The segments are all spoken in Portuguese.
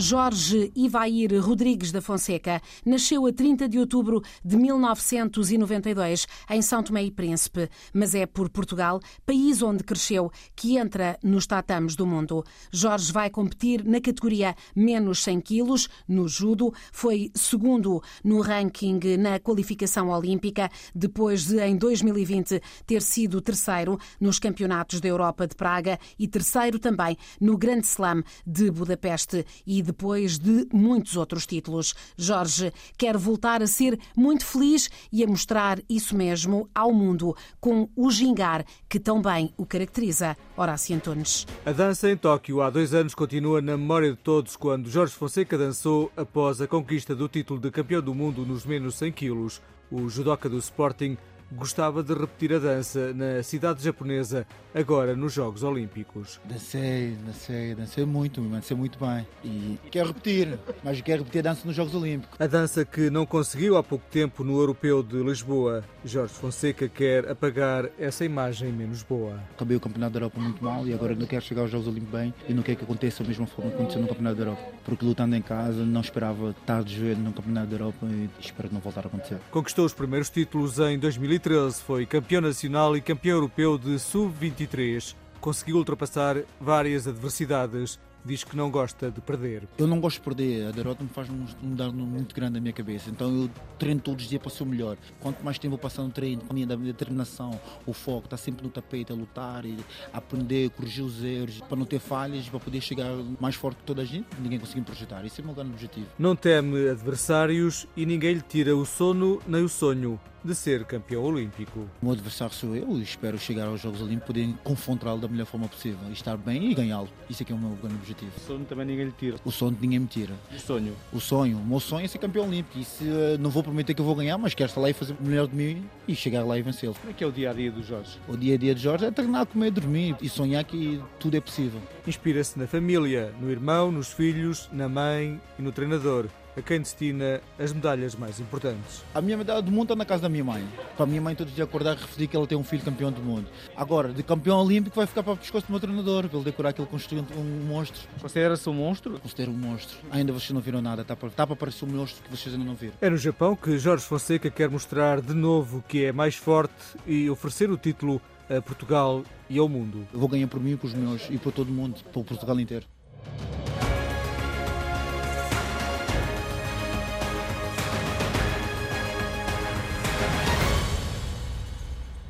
Jorge Ivair Rodrigues da Fonseca nasceu a 30 de outubro de 1992 em São Tomé e Príncipe, mas é por Portugal, país onde cresceu, que entra nos tatames do mundo. Jorge vai competir na categoria menos 100 quilos, no judo, foi segundo no ranking na qualificação olímpica, depois de, em 2020, ter sido terceiro nos Campeonatos da Europa de Praga e terceiro também no Grande Slam de Budapeste e depois de muitos outros títulos. Jorge quer voltar a ser muito feliz e a mostrar isso mesmo ao mundo com o gingar que tão bem o caracteriza. Horácio Antunes. A dança em Tóquio há dois anos continua na memória de todos quando Jorge Fonseca dançou após a conquista do título de campeão do mundo nos menos 100 quilos. O judoca do Sporting gostava de repetir a dança na cidade japonesa, agora nos Jogos Olímpicos. Dancei, dancei, dancei muito, dancei muito bem. E quero repetir, mas quero repetir a dança nos Jogos Olímpicos. A dança que não conseguiu há pouco tempo no Europeu de Lisboa. Jorge Fonseca quer apagar essa imagem menos boa. Acabei o Campeonato da Europa muito mal e agora não quero chegar aos Jogos Olímpicos bem e não quero que aconteça da mesma forma que aconteceu no Campeonato da Europa. Porque lutando em casa não esperava estar de joelho no Campeonato da Europa e espero não voltar a acontecer. Conquistou os primeiros títulos em 2013 2013 foi campeão nacional e campeão europeu de sub-23. Conseguiu ultrapassar várias adversidades diz que não gosta de perder. Eu não gosto de perder, a derrota me faz um dano muito grande na minha cabeça, então eu treino todos os dias para ser o melhor. Quanto mais tempo eu passar no treino, com a minha determinação, o foco, está sempre no tapete, a lutar, e aprender, corrigir os erros, para não ter falhas, para poder chegar mais forte que toda a gente, ninguém conseguir me projetar. Esse é o meu grande objetivo. Não teme adversários e ninguém lhe tira o sono nem o sonho de ser campeão olímpico. O meu adversário sou eu e espero chegar aos Jogos Olímpicos poder confrontá-lo da melhor forma possível, estar bem e ganhá-lo. Isso é que é o meu grande objetivo. O sono também ninguém lhe tira. O sono ninguém me tira. O sonho? O sonho. O meu sonho é ser campeão olímpico. Isso uh, não vou prometer que eu vou ganhar, mas quero estar lá e fazer o melhor de mim e chegar lá e vencê-lo. Como é que é o dia a dia do Jorge? O dia a dia de Jorge é treinar, comer, dormir e sonhar que tudo é possível. Inspira-se na família, no irmão, nos filhos, na mãe e no treinador a quem destina as medalhas mais importantes. A minha medalha do mundo está na casa da minha mãe. Para a minha mãe todos os dias acordar e referir que ela tem um filho campeão do mundo. Agora, de campeão olímpico vai ficar para o pescoço do meu treinador, para ele decorar aquele construiu um monstro. Considera-se um monstro? Considero um monstro. Ainda vocês não viram nada, está para, está para aparecer um monstro que vocês ainda não viram. É no Japão que Jorge Fonseca quer mostrar de novo que é mais forte e oferecer o título a Portugal e ao mundo. Eu vou ganhar por mim, para os meus e para todo mundo, para o Portugal inteiro.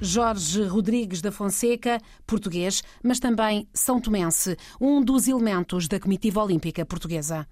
Jorge Rodrigues da Fonseca, português, mas também são tomense, um dos elementos da comitiva olímpica portuguesa.